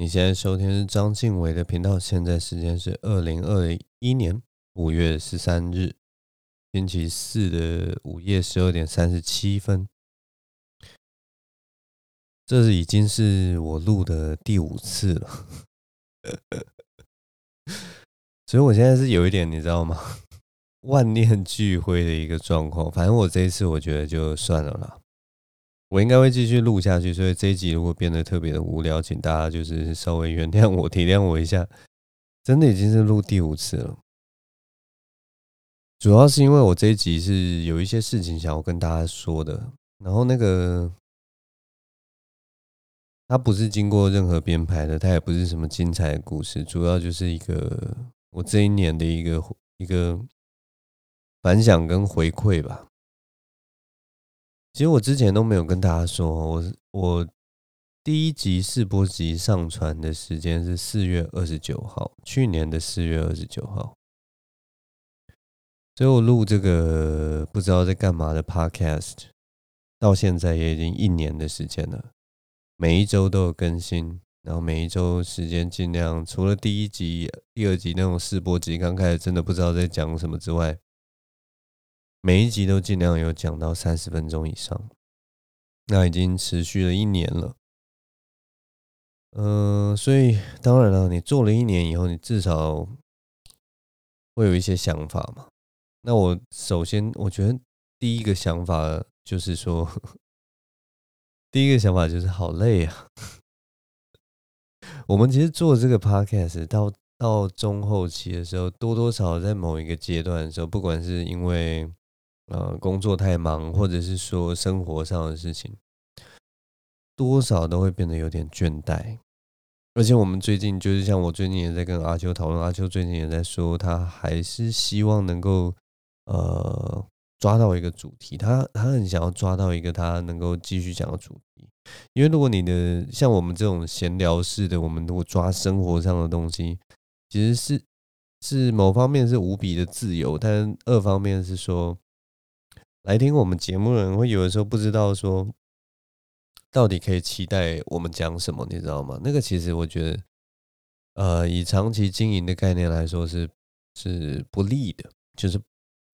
你现在收听是章晋唯的频道，现在时间是二零二一年五月十三日星期四的午夜十二点三十七分。这是已经是我录的第五次了，所以我现在是有一点，你知道吗？万念俱灰的一个状况。反正我这一次我觉得就算了啦。我应该会继续录下去，所以这一集如果变得特别的无聊，请大家就是稍微原谅我、体谅我一下。真的已经是录第五次了，主要是因为我这一集是有一些事情想要跟大家说的，然后那个它不是经过任何编排的，它也不是什么精彩的故事，主要就是一个我这一年的一个一个反响跟回馈吧。其实我之前都没有跟大家说，我我第一集试播集上传的时间是四月二十九号，去年的四月二十九号。所以我录这个不知道在干嘛的 Podcast，到现在也已经一年的时间了，每一周都有更新，然后每一周时间尽量除了第一集、第二集那种试播集刚开始真的不知道在讲什么之外。每一集都尽量有讲到三十分钟以上，那已经持续了一年了。嗯、所以当然了，你做了一年以后，你至少会有一些想法嘛。那我首先，我觉得第一个想法就是说，第一个想法就是好累啊。我们其实做这个 podcast 到到中后期的时候，多多少少在某一个阶段的时候，不管是因为呃，工作太忙，或者是说生活上的事情，多少都会变得有点倦怠。而且我们最近就是像我最近也在跟阿秋讨论，阿秋最近也在说，他还是希望能够呃抓到一个主题，他他很想要抓到一个他能够继续讲的主题。因为如果你的像我们这种闲聊式的，我们如果抓生活上的东西，其实是是某方面是无比的自由，但二方面是说。来听我们节目的人会有的时候不知道说，到底可以期待我们讲什么，你知道吗？那个其实我觉得，呃，以长期经营的概念来说是是不利的，就是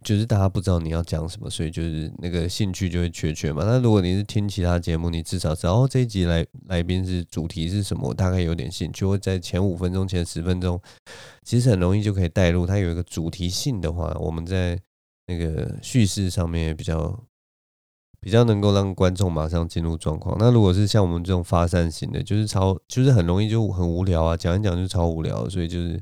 就是大家不知道你要讲什么，所以就是那个兴趣就会缺缺嘛。那如果你是听其他节目，你至少知道哦，这一集来来宾是主题是什么，大概有点兴趣。会在前五分钟、前十分钟，其实很容易就可以带入。它有一个主题性的话，我们在。那个叙事上面也比较比较能够让观众马上进入状况。那如果是像我们这种发散型的，就是超就是很容易就很无聊啊，讲一讲就超无聊，所以就是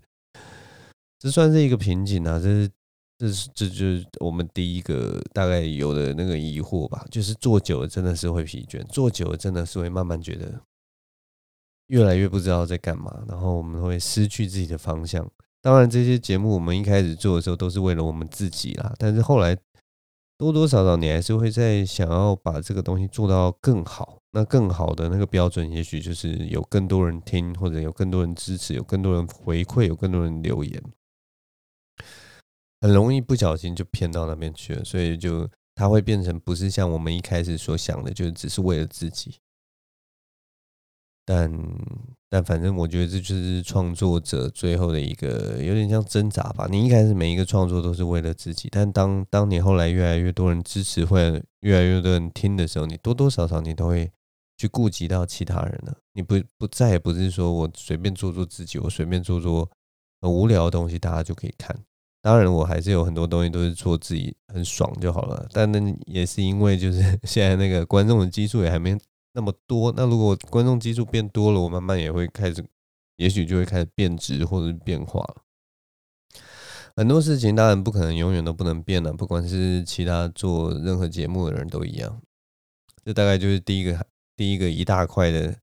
这算是一个瓶颈啊。这是这是这就是我们第一个大概有的那个疑惑吧，就是做久了真的是会疲倦，做久了真的是会慢慢觉得越来越不知道在干嘛，然后我们会失去自己的方向。当然，这些节目我们一开始做的时候都是为了我们自己啦。但是后来多多少少你还是会在想要把这个东西做到更好。那更好的那个标准，也许就是有更多人听，或者有更多人支持，有更多人回馈，有更多人留言。很容易不小心就偏到那边去了，所以就它会变成不是像我们一开始所想的，就只是为了自己。但但反正我觉得这就是创作者最后的一个有点像挣扎吧。你一开始每一个创作都是为了自己，但当当你后来越来越多人支持，或者越来越多人听的时候，你多多少少你都会去顾及到其他人了。你不不再也不是说我随便做做自己，我随便做做很无聊的东西，大家就可以看。当然，我还是有很多东西都是做自己很爽就好了。但那也是因为就是 现在那个观众的基数也还没。那么多，那如果观众基数变多了，我慢慢也会开始，也许就会开始变质或者是变化了。很多事情当然不可能永远都不能变了，不管是其他做任何节目的人都一样。这大概就是第一个第一个一大块的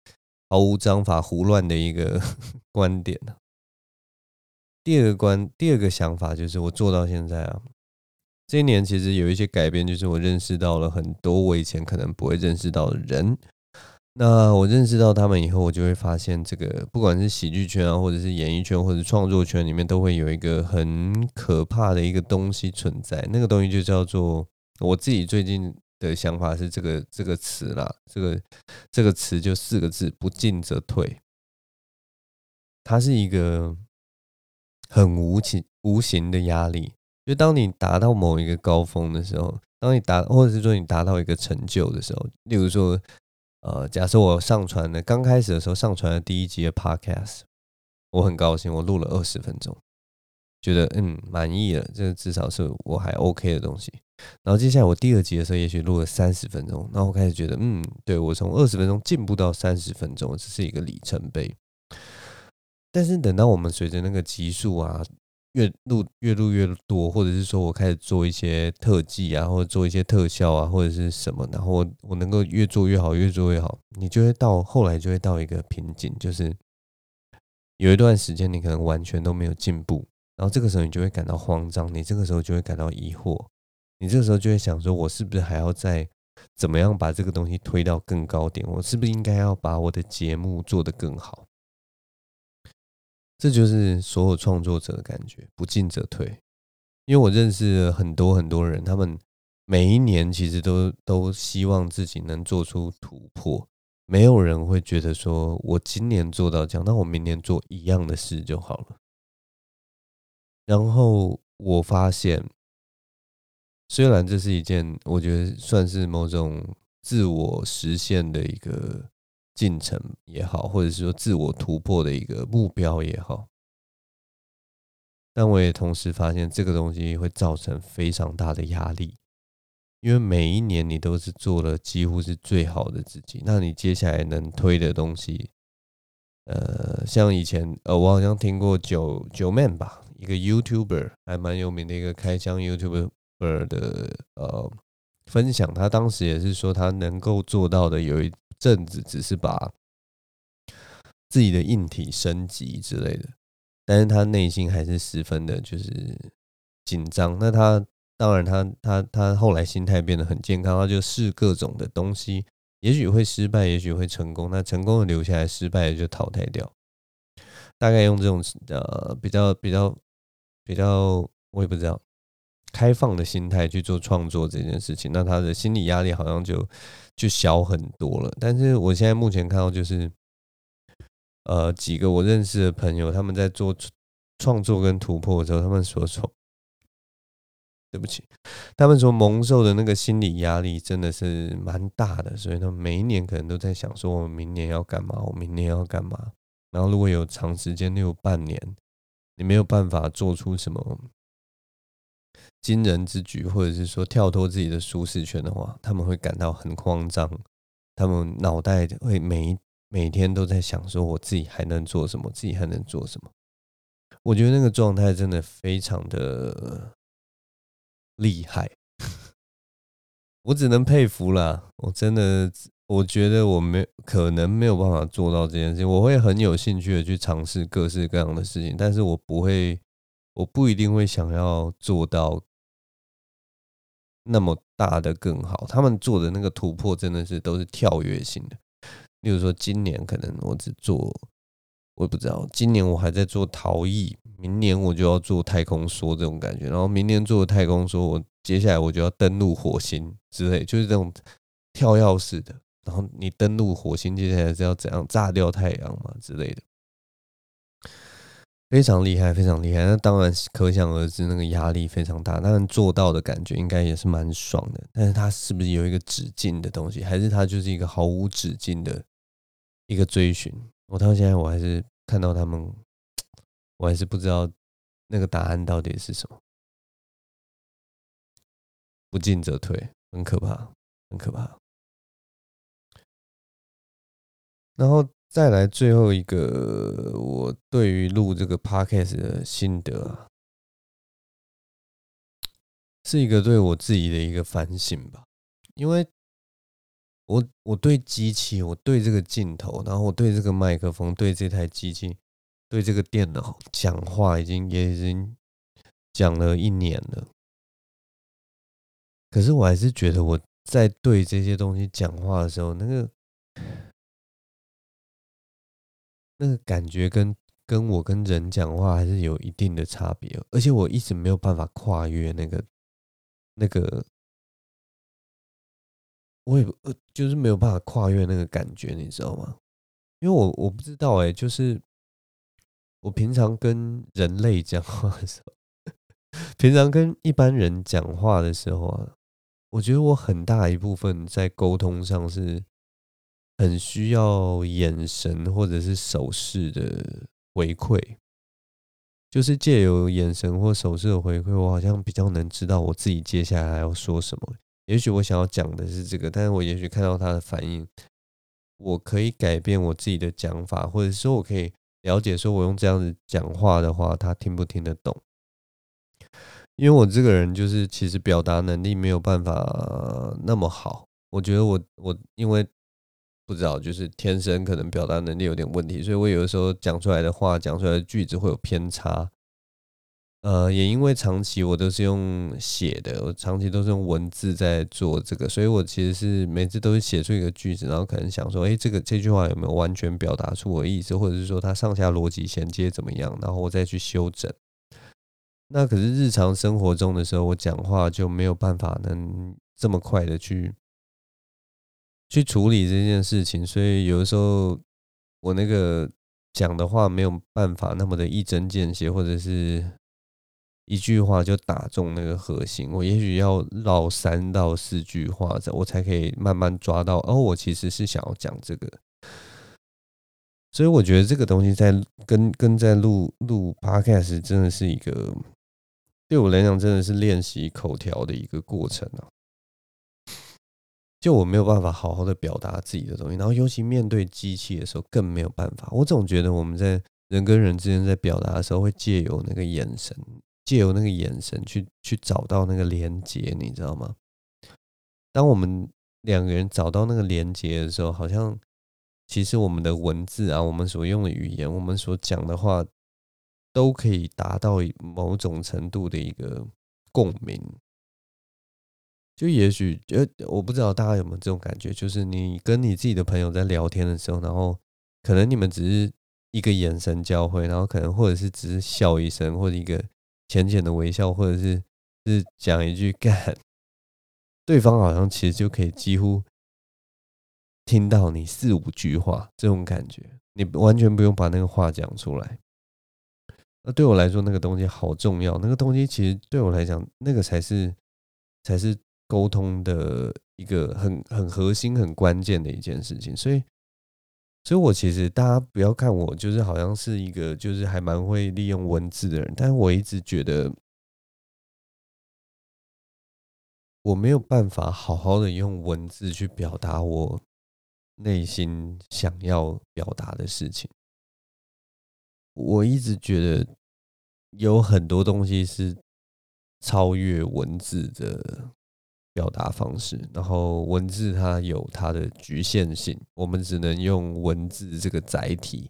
毫无章法胡乱的一个 观点。第二个观，第二个想法就是我做到现在啊。这一年其实有一些改变，就是我认识到了很多我以前可能不会认识到的人。那我认识到他们以后，我就会发现，这个不管是喜剧圈啊，或者是演艺圈，或者创作圈里面，都会有一个很可怕的一个东西存在。那个东西就叫做我自己最近的想法是这个这个词啦，这个这个词就四个字：不进则退。它是一个很无情无形的压力。就当你达到某一个高峰的时候，当你达或者是说你达到一个成就的时候，例如说，呃，假设我上传的刚开始的时候上传了第一集的 Podcast，我很高兴，我录了二十分钟，觉得嗯满意了，这至少是我还 OK 的东西。然后接下来我第二集的时候，也许录了三十分钟，然后我开始觉得嗯，对，我从二十分钟进步到三十分钟，这是一个里程碑。但是等到我们随着那个集数啊。越录越录越多，或者是说我开始做一些特技啊，或者做一些特效啊，或者是什么，然后我，能够越做越好，越做越好，你就会到后来就会到一个瓶颈，就是有一段时间你可能完全都没有进步，然后这个时候你就会感到慌张，你这个时候就会感到疑惑，你这个时候就会想说，我是不是还要再怎么样把这个东西推到更高点？我是不是应该要把我的节目做得更好？这就是所有创作者的感觉，不进则退。因为我认识了很多很多人，他们每一年其实都都希望自己能做出突破。没有人会觉得说，我今年做到这样，那我明年做一样的事就好了。然后我发现，虽然这是一件我觉得算是某种自我实现的一个。进程也好，或者是说自我突破的一个目标也好，但我也同时发现这个东西会造成非常大的压力，因为每一年你都是做了几乎是最好的自己，那你接下来能推的东西，呃，像以前呃，我好像听过九九 man 吧，一个 YouTuber 还蛮有名的一个开箱 YouTuber 的呃分享，他当时也是说他能够做到的有一。阵子只是把自己的硬体升级之类的，但是他内心还是十分的，就是紧张。那他当然他，他他他后来心态变得很健康，他就试各种的东西，也许会失败，也许会成功。那成功的留下来，失败的就淘汰掉。大概用这种呃比较比较比较，我也不知道。开放的心态去做创作这件事情，那他的心理压力好像就就小很多了。但是我现在目前看到就是，呃，几个我认识的朋友，他们在做创作跟突破的时候，他们所受，对不起，他们所蒙受的那个心理压力真的是蛮大的，所以他们每一年可能都在想说，我明年要干嘛？我明年要干嘛？然后如果有长时间，例如半年，你没有办法做出什么。惊人之举，或者是说跳脱自己的舒适圈的话，他们会感到很慌张，他们脑袋会每每天都在想说：我自己还能做什么？自己还能做什么？我觉得那个状态真的非常的厉害，我只能佩服啦。我真的，我觉得我没可能没有办法做到这件事情。我会很有兴趣的去尝试各式各样的事情，但是我不会，我不一定会想要做到。那么大的更好，他们做的那个突破真的是都是跳跃性的。例如说，今年可能我只做，我不知道，今年我还在做陶艺，明年我就要做太空梭这种感觉，然后明年做太空梭，我接下来我就要登陆火星之类，就是这种跳跃式的。然后你登陆火星，接下来是要怎样炸掉太阳嘛之类的。非常厉害，非常厉害。那当然可想而知，那个压力非常大。当然做到的感觉应该也是蛮爽的。但是它是不是有一个止境的东西，还是它就是一个毫无止境的一个追寻？我到现在我还是看到他们，我还是不知道那个答案到底是什么。不进则退，很可怕，很可怕。然后。再来最后一个，我对于录这个 podcast 的心得啊，是一个对我自己的一个反省吧。因为我我对机器，我对这个镜头，然后我对这个麦克风，对这台机器，对这个电脑讲话，已经也已经讲了一年了。可是我还是觉得我在对这些东西讲话的时候，那个。那个感觉跟跟我跟人讲话还是有一定的差别，而且我一直没有办法跨越那个那个，我也呃就是没有办法跨越那个感觉，你知道吗？因为我我不知道哎，就是我平常跟人类讲话的时候，平常跟一般人讲话的时候啊，我觉得我很大一部分在沟通上是很需要眼神或者是手势的回馈，就是借由眼神或手势的回馈，我好像比较能知道我自己接下来要说什么。也许我想要讲的是这个，但是我也许看到他的反应，我可以改变我自己的讲法，或者说我可以了解，说我用这样子讲话的话，他听不听得懂？因为我这个人就是其实表达能力没有办法那么好，我觉得我我因为不知道，就是天生可能表达能力有点问题，所以我有的时候讲出来的话，讲出来的句子会有偏差。呃，也因为长期我都是用写的，我长期都是用文字在做这个，所以我其实是每次都是写出一个句子，然后可能想说，诶，这个这句话有没有完全表达出我的意思，或者是说它上下逻辑衔接怎么样，然后我再去修整。那可是日常生活中的时候，我讲话就没有办法能这么快的去去处理这件事情，所以有的时候我那个讲的话没有办法那么的一针见血，或者是一句话就打中那个核心。我也许要绕三到四句话，我才可以慢慢抓到。哦，我其实是想要讲这个。所以我觉得这个东西在跟跟在录录 Podcast 真的是一个。对我来讲，真的是练习口条的一个过程啊！就我没有办法好好的表达自己的东西，然后尤其面对机器的时候更没有办法。我总觉得我们在人跟人之间在表达的时候，会借由那个眼神，借由那个眼神去去找到那个连接，你知道吗？当我们两个人找到那个连接的时候，好像其实我们的文字啊，我们所用的语言，我们所讲的话。都可以达到某种程度的一个共鸣，就也许呃，我不知道大家有没有这种感觉，就是你跟你自己的朋友在聊天的时候，然后可能你们只是一个眼神交汇，然后可能或者是只是笑一声，或者一个浅浅的微笑，或者是是讲一句干，对方好像其实就可以几乎听到你四五句话，这种感觉，你完全不用把那个话讲出来。那对我来说，那个东西好重要。那个东西其实对我来讲，那个才是才是沟通的一个很很核心、很关键的一件事情。所以，所以我其实大家不要看我，就是好像是一个就是还蛮会利用文字的人，但是我一直觉得我没有办法好好的用文字去表达我内心想要表达的事情。我一直觉得有很多东西是超越文字的表达方式，然后文字它有它的局限性，我们只能用文字这个载体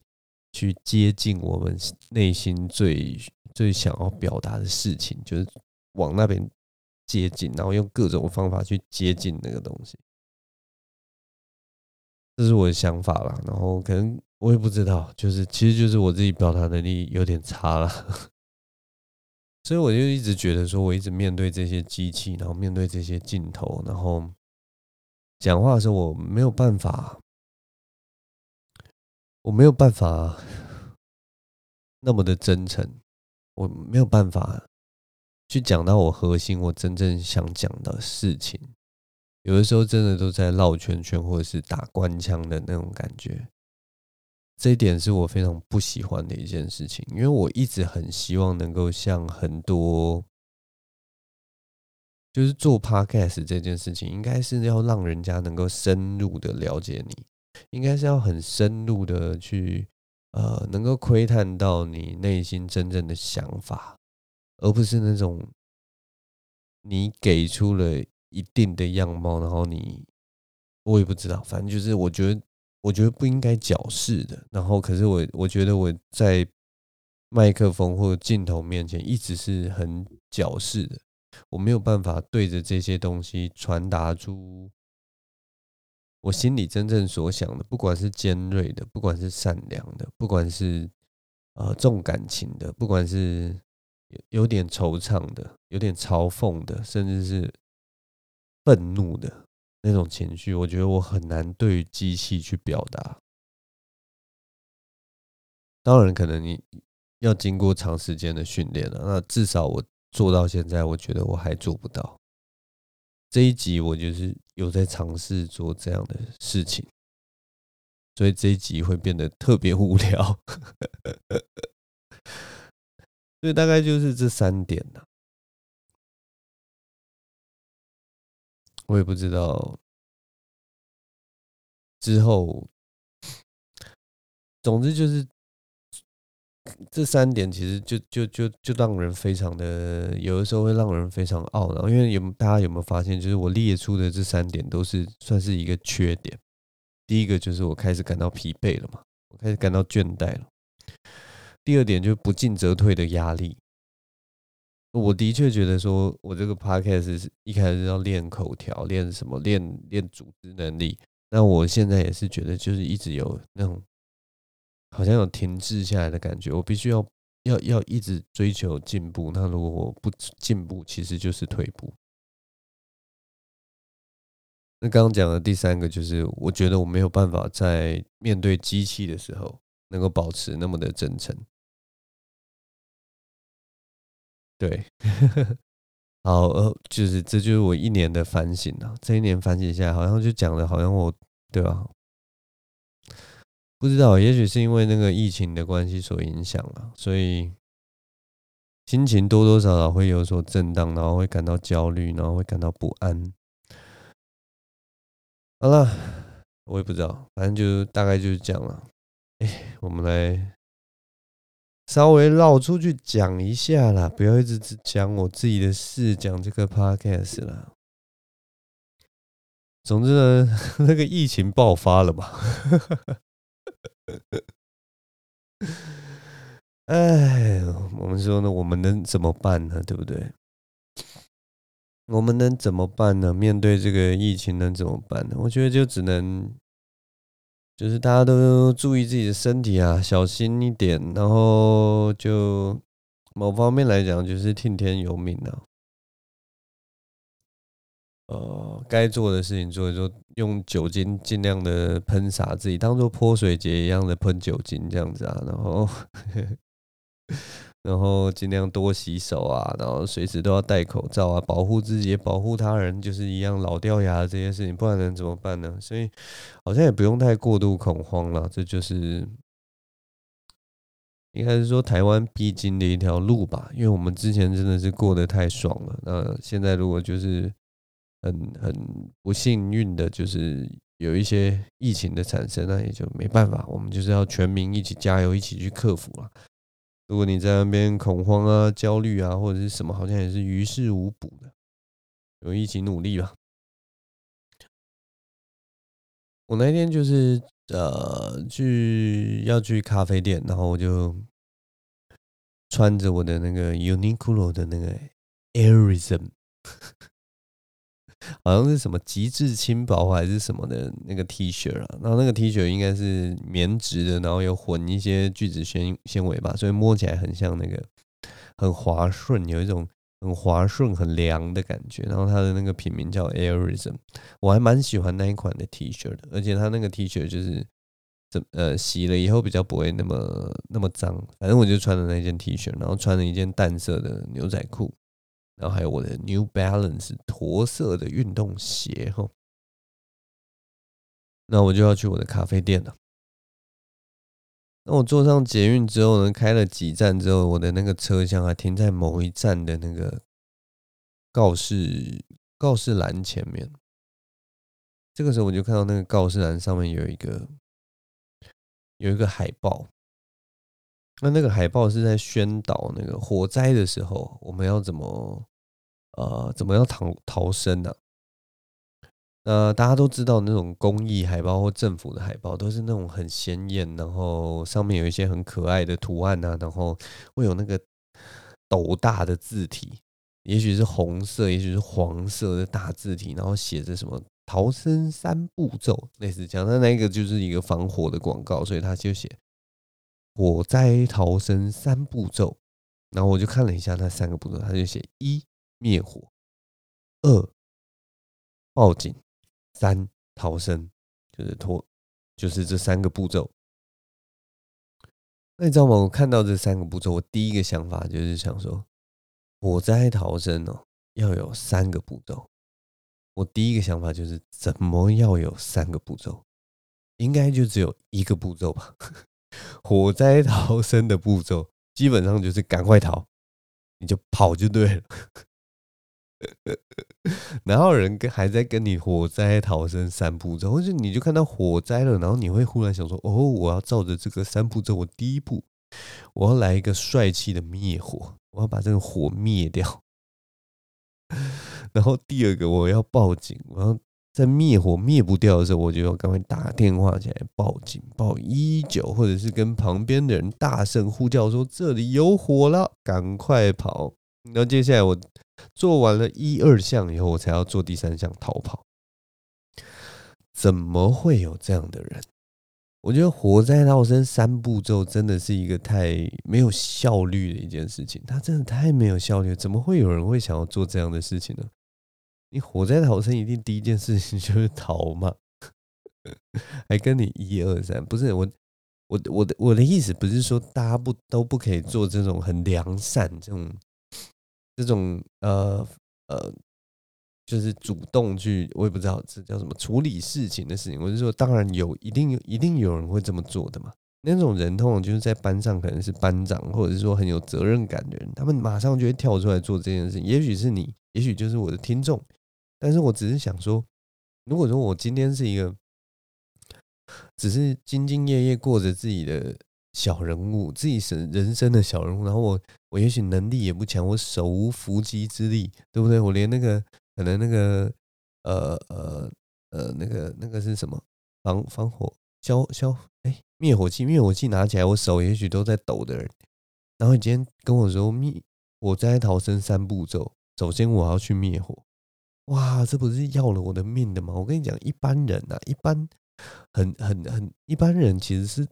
去接近我们内心最最想要表达的事情，就是往那边接近，然后用各种方法去接近那个东西。这是我的想法啦，然后可能。我也不知道，就是其实就是我自己表达能力有点差了，所以我就一直觉得说，我一直面对这些机器，然后面对这些镜头，然后讲话的时候，我没有办法，我没有办法那么的真诚，我没有办法去讲到我核心，我真正想讲的事情，有的时候真的都在绕圈圈，或者是打官腔的那种感觉。这一点是我非常不喜欢的一件事情，因为我一直很希望能够像很多，就是做 podcast 这件事情，应该是要让人家能够深入的了解你，应该是要很深入的去，呃，能够窥探到你内心真正的想法，而不是那种你给出了一定的样貌，然后你，我也不知道，反正就是我觉得。我觉得不应该矫饰的，然后可是我我觉得我在麦克风或者镜头面前一直是很矫饰的，我没有办法对着这些东西传达出我心里真正所想的，不管是尖锐的，不管是善良的，不管是呃重感情的，不管是有点惆怅的，有点嘲讽的，甚至是愤怒的。那种情绪，我觉得我很难对机器去表达。当然，可能你要经过长时间的训练了。那至少我做到现在，我觉得我还做不到。这一集我就是有在尝试做这样的事情，所以这一集会变得特别无聊。所以大概就是这三点了。我也不知道之后，总之就是这三点，其实就就就就让人非常的，有的时候会让人非常懊恼。因为有大家有没有发现，就是我列出的这三点都是算是一个缺点。第一个就是我开始感到疲惫了嘛，我开始感到倦怠了。第二点就是不进则退的压力。我的确觉得说，我这个 podcast 是一开始要练口条，练什么，练练组织能力。那我现在也是觉得，就是一直有那种好像有停滞下来的感觉。我必须要要要一直追求进步。那如果我不进步，其实就是退步。那刚刚讲的第三个就是，我觉得我没有办法在面对机器的时候，能够保持那么的真诚。对，好，呃，就是这就是我一年的反省啊。这一年反省下来，好像就讲了，好像我，对吧？不知道，也许是因为那个疫情的关系所影响了，所以心情多多少少会有所震荡，然后会感到焦虑，然后会感到不安。好了，我也不知道，反正就大概就是这样了。哎，我们来。稍微绕出去讲一下啦，不要一直只讲我自己的事，讲这个 podcast 啦。总之呢，那个疫情爆发了嘛。哎，我们说呢，我们能怎么办呢？对不对？我们能怎么办呢？面对这个疫情能怎么办呢？我觉得就只能。就是大家都注意自己的身体啊，小心一点。然后就某方面来讲，就是听天由命啊。呃，该做的事情做一做，用酒精尽量的喷洒自己，当做泼水节一样的喷酒精这样子啊。然后。然后尽量多洗手啊，然后随时都要戴口罩啊，保护自己，保护他人，就是一样老掉牙的这些事情，不然能怎么办呢？所以好像也不用太过度恐慌了，这就是应该是说台湾必经的一条路吧。因为我们之前真的是过得太爽了，那现在如果就是很很不幸运的，就是有一些疫情的产生，那也就没办法，我们就是要全民一起加油，一起去克服了。如果你在那边恐慌啊、焦虑啊，或者是什么，好像也是于事无补的。我们一起努力吧。我那天就是呃去要去咖啡店，然后我就穿着我的那个 Uniqlo 的那个 Airism。好像是什么极致轻薄还是什么的那个 T 恤啊，然后那个 T 恤应该是棉质的，然后有混一些聚酯纤纤维吧，所以摸起来很像那个很滑顺，有一种很滑顺、很凉的感觉。然后它的那个品名叫 Airism，我还蛮喜欢那一款的 T 恤的，而且它那个 T 恤就是怎呃洗了以后比较不会那么那么脏。反正我就穿了那件 T 恤，然后穿了一件淡色的牛仔裤。然后还有我的 New Balance 驼色的运动鞋哈，那我就要去我的咖啡店了。那我坐上捷运之后呢，开了几站之后，我的那个车厢还停在某一站的那个告示告示栏前面。这个时候我就看到那个告示栏上面有一个有一个海报。那那个海报是在宣导那个火灾的时候，我们要怎么呃怎么样逃逃生呢？呃，大家都知道那种公益海报或政府的海报都是那种很鲜艳，然后上面有一些很可爱的图案啊，然后会有那个斗大的字体，也许是红色，也许是黄色的大字体，然后写着什么逃生三步骤，类似这样。那那个就是一个防火的广告，所以他就写。火灾逃生三步骤，然后我就看了一下那三个步骤，他就写一灭火，二报警，三逃生，就是拖，就是这三个步骤。那你知道吗？我看到这三个步骤，我第一个想法就是想说，火灾逃生哦，要有三个步骤。我第一个想法就是，怎么要有三个步骤？应该就只有一个步骤吧？火灾逃生的步骤基本上就是赶快逃，你就跑就对了。然后人跟还在跟你火灾逃生三步骤，或者你就看到火灾了，然后你会忽然想说：“哦，我要照着这个三步骤，我第一步我要来一个帅气的灭火，我要把这个火灭掉。然后第二个我要报警，我要在灭火灭不掉的时候，我就要赶快打电话起来报警，报一一九，或者是跟旁边的人大声呼叫说这里有火了，赶快跑。然后接下来我。做完了一二项以后，我才要做第三项逃跑。怎么会有这样的人？我觉得火灾逃生三步骤真的是一个太没有效率的一件事情。他真的太没有效率，怎么会有人会想要做这样的事情呢？你火灾逃生一定第一件事情就是 逃嘛，还跟你一二三，不是我，我我的我的意思不是说大家不都不可以做这种很良善这种。这种呃呃，就是主动去，我也不知道这叫什么处理事情的事情。我是说，当然有，一定，一定有人会这么做的嘛。那种人通常就是在班上可能是班长，或者是说很有责任感的人，他们马上就会跳出来做这件事。也许是你，也许就是我的听众，但是我只是想说，如果说我今天是一个，只是兢兢业业过着自己的。小人物，自己是人生的小人物，然后我我也许能力也不强，我手无缚鸡之力，对不对？我连那个可能那个呃呃呃那个那个是什么防防火消消哎灭火器灭火器拿起来，我手也许都在抖的人。然后你今天跟我说灭火灾逃生三步骤，首先我要去灭火，哇，这不是要了我的命的吗？我跟你讲，一般人呐、啊，一般很很很一般人其实是。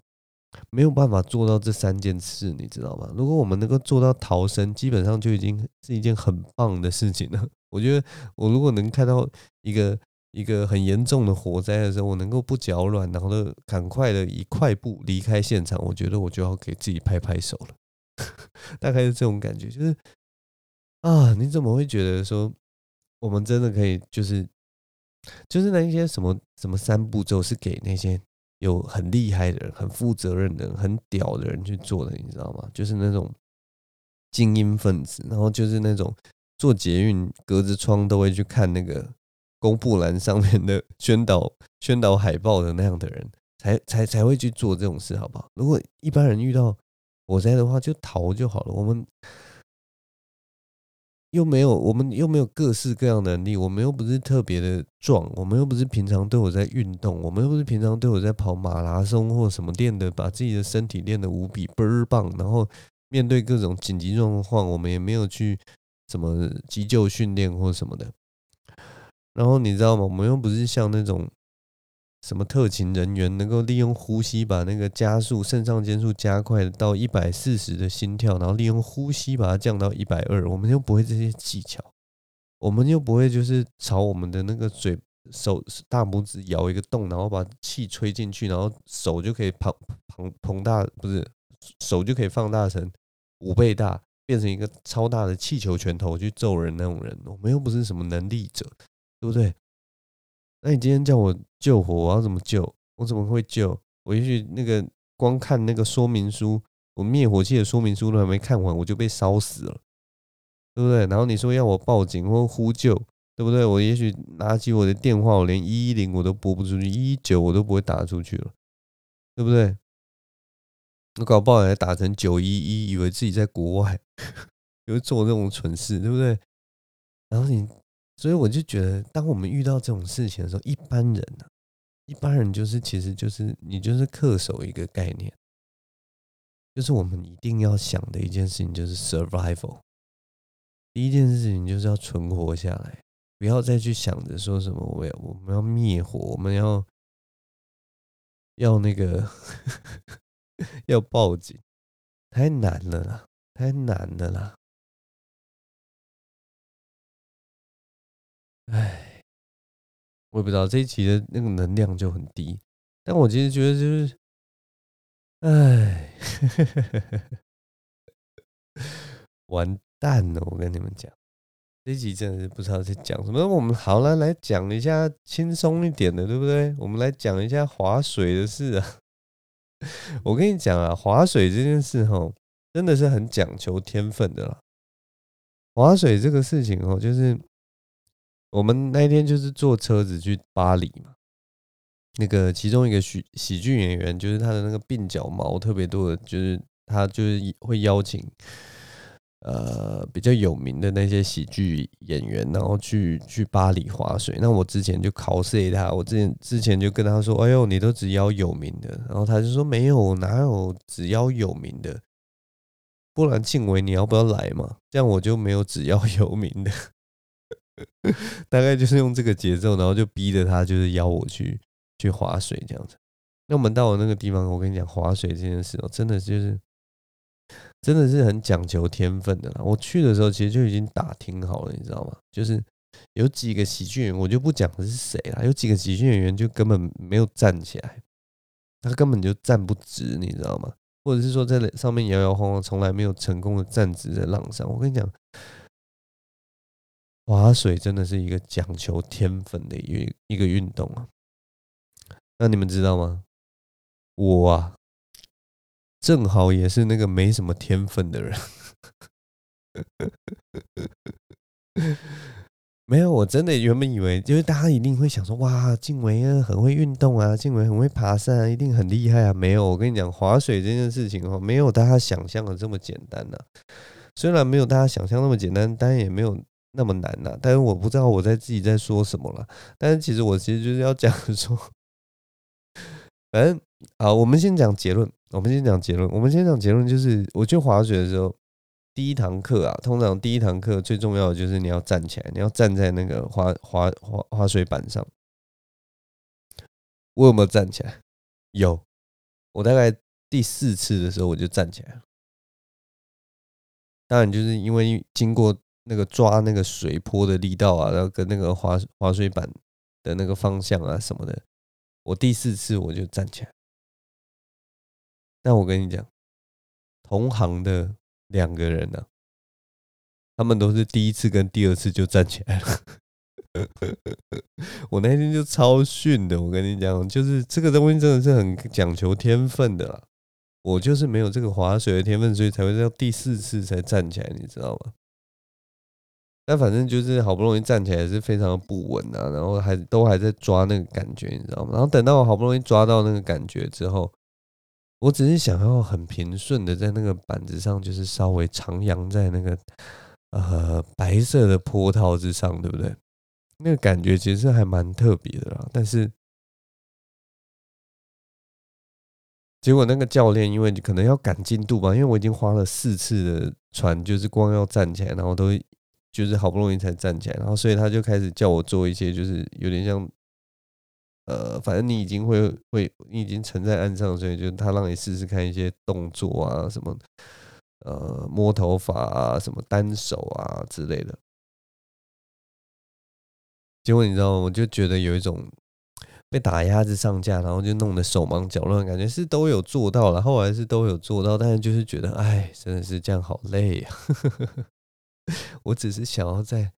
没有办法做到这三件事，你知道吗？如果我们能够做到逃生，基本上就已经是一件很棒的事情了。我觉得，我如果能看到一个一个很严重的火灾的时候，我能够不脚软，然后呢，赶快的以快步离开现场，我觉得我就要给自己拍拍手了。大概是这种感觉，就是啊，你怎么会觉得说我们真的可以，就是就是那一些什么什么三步骤是给那些。有很厉害的人、很负责任的、很屌的人去做的，你知道吗？就是那种精英分子，然后就是那种做捷运隔着窗都会去看那个公布栏上面的宣导宣导海报的那样的人，才才才会去做这种事，好不好？如果一般人遇到火灾的话，就逃就好了。我们。又没有，我们又没有各式各样能力，我们又不是特别的壮，我们又不是平常都有在运动，我们又不是平常都有在跑马拉松或什么练的，把自己的身体练得无比倍儿棒，然后面对各种紧急状况，我们也没有去什么急救训练或什么的。然后你知道吗？我们又不是像那种。什么特勤人员能够利用呼吸把那个加速肾上腺素加快到一百四十的心跳，然后利用呼吸把它降到一百二？我们又不会这些技巧，我们又不会就是朝我们的那个嘴手大拇指咬一个洞，然后把气吹进去，然后手就可以膨膨膨大，不是手就可以放大成五倍大，变成一个超大的气球拳头去揍人那种人。我们又不是什么能力者，对不对？那你今天叫我救火，我要怎么救？我怎么会救？我也许那个光看那个说明书，我灭火器的说明书都还没看完，我就被烧死了，对不对？然后你说要我报警或呼救，对不对？我也许拿起我的电话，我连一一零我都拨不出去，一一九我都不会打出去了，对不对？我搞不好还打成九一一，以为自己在国外，就做这种蠢事，对不对？然后你。所以我就觉得，当我们遇到这种事情的时候，一般人呢、啊，一般人就是其实就是你就是恪守一个概念，就是我们一定要想的一件事情就是 survival。第一件事情就是要存活下来，不要再去想着说什么我要我们要灭火，我们要要那个 要报警，太难了啦，太难了啦。唉，我也不知道这一期的那个能量就很低，但我其实觉得就是唉，完蛋了！我跟你们讲，这一集真的是不知道在讲什么。我们好了，来讲一下轻松一点的，对不对？我们来讲一下划水的事啊。我跟你讲啊，划水这件事哈，真的是很讲求天分的啦。划水这个事情哦，就是我们那天就是坐车子去巴黎嘛。那个其中一个喜喜剧演员，就是他的那个鬓角毛特别多的，就是他就是会邀请呃比较有名的那些喜剧演员，然后去去巴黎划水。那我之前就考试他，我之前之前就跟他说：“哎呦，你都只邀有名的。”然后他就说：“没有，哪有只邀有名的？不然庆伟你要不要来嘛？这样我就没有只邀有名的。” 大概就是用这个节奏，然后就逼着他就是邀我去。去划水这样子，那我们到了那个地方，我跟你讲，划水这件事哦，真的就是，真的是很讲求天分的啦。我去的时候，其实就已经打听好了，你知道吗？就是有几个喜剧演员，我就不讲是谁啦，有几个喜剧演员就根本没有站起来，他根本就站不直，你知道吗？或者是说在上面摇摇晃晃，从来没有成功的站直在浪上。我跟你讲，划水真的是一个讲求天分的一一个运动啊。那你们知道吗？我啊，正好也是那个没什么天分的人。没有，我真的原本以为，就是大家一定会想说，哇，静维啊，很会运动啊，静维很会爬山啊，一定很厉害啊。没有，我跟你讲，划水这件事情哦，没有大家想象的这么简单呐。虽然没有大家想象那么简单，但也没有那么难呐。但是我不知道我在自己在说什么了。但是其实我其实就是要讲说。反正好，我们先讲结论。我们先讲结论。我们先讲结论，就是我去滑雪的时候，第一堂课啊，通常第一堂课最重要的就是你要站起来，你要站在那个滑滑滑滑水板上。我有没有站起来？有。我大概第四次的时候我就站起来了。当然，就是因为经过那个抓那个水坡的力道啊，然后跟那个滑滑水板的那个方向啊什么的。我第四次我就站起来，但我跟你讲，同行的两个人呢、他们都是第一次跟第二次就站起来了。我那天就超逊的，我跟你讲，就是这个东西真的是很讲求天分的啦。我就是没有这个划水的天分，所以才会到第四次才站起来，你知道吗？但反正就是好不容易站起来是非常的不稳啊，然后还都还在抓那个感觉，你知道吗？然后等到我好不容易抓到那个感觉之后，我只是想要很平顺的在那个板子上，就是稍微徜徉在那个呃白色的波涛之上，对不对？那个感觉其实还蛮特别的啦。但是结果那个教练因为你可能要赶进度吧，因为我已经花了四次的船，就是光要站起来，然后都。就是好不容易才站起来，然后所以他就开始叫我做一些，就是有点像，呃，反正你已经会会，你已经沉在岸上，所以就他让你试试看一些动作啊，什么，呃，摸头发啊，什么单手啊之类的。结果你知道吗？我就觉得有一种被打鸭子上架，然后就弄得手忙脚乱感觉，是都有做到了，后来是都有做到，但是就是觉得，哎，真的是这样好累呀。我只是想要在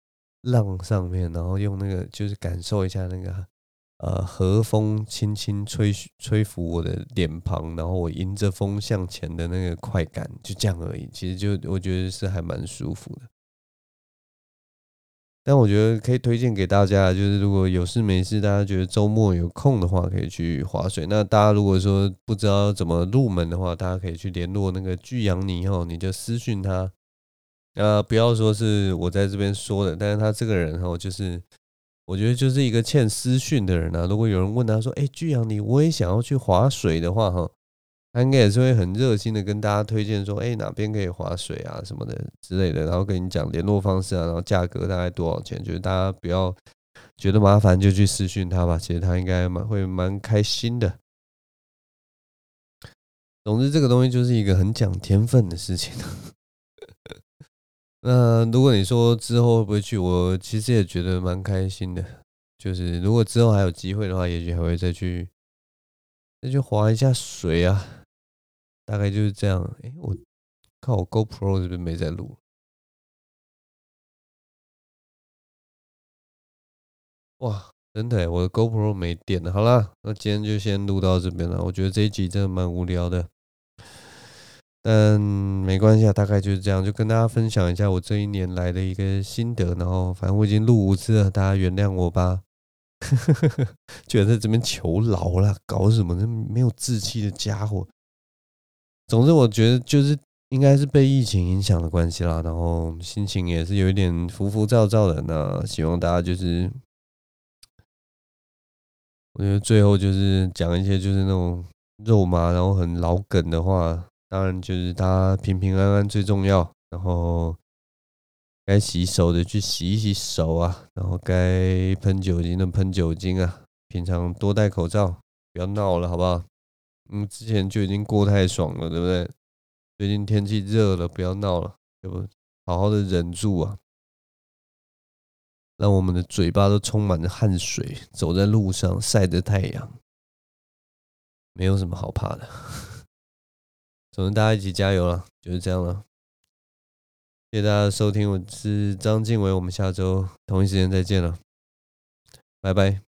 浪上面，然后用那个就是感受一下那个呃和风轻轻吹吹拂我的脸庞，然后我迎着风向前的那个快感，就这样而已。其实就我觉得是还蛮舒服的。但我觉得可以推荐给大家，就是如果有事没事，大家觉得周末有空的话，可以去划水。那大家如果说不知道怎么入门的话，大家可以去联络那个巨阳尼哦，你就私讯他。呃，不要说是我在这边说的，但是他这个人哈，就是我觉得就是一个欠私讯的人啊。如果有人问他说：“哎，巨阳，你我也想要去划水的话，哈，他应该也是会很热心的跟大家推荐说：哎，哪边可以划水啊，什么的之类的。然后跟你讲联络方式啊，然后价格大概多少钱，就是大家不要觉得麻烦就去私讯他吧。其实他应该蛮会蛮开心的。总之，这个东西就是一个很讲天分的事情。那如果你说之后会不会去，我其实也觉得蛮开心的。就是如果之后还有机会的话，也许还会再去再去划一下水啊。大概就是这样。哎，我看我 GoPro 是不是没在录？哇，真的，我的 GoPro 没电了。好啦，那今天就先录到这边了。我觉得这一集真的蛮无聊的，但没关系啊，大概就是这样，就跟大家分享一下我这一年来的一个心得。然后，反正我已经录五次了，大家原谅我吧。居然在这边求饶了，搞什么？这没有志气的家伙。总之，我觉得就是应该是被疫情影响的关系啦，然后心情也是有一点浮浮躁躁的。那希望大家就是。我觉得最后就是讲一些就是那种肉麻，然后很老梗的话。当然就是大家平平安安最重要。然后该洗手的去洗一洗手啊，然后该喷酒精的喷酒精啊。平常多戴口罩，不要闹了，好不好？嗯，之前就已经过太爽了，对不对？最近天气热了，不要闹了，要不好好的忍住啊。让我们的嘴巴都充满着汗水，走在路上晒着太阳，没有什么好怕的。我们，大家一起加油了，就是这样了。谢谢大家的收听，我是张静伟，我们下周同一时间再见了，拜拜。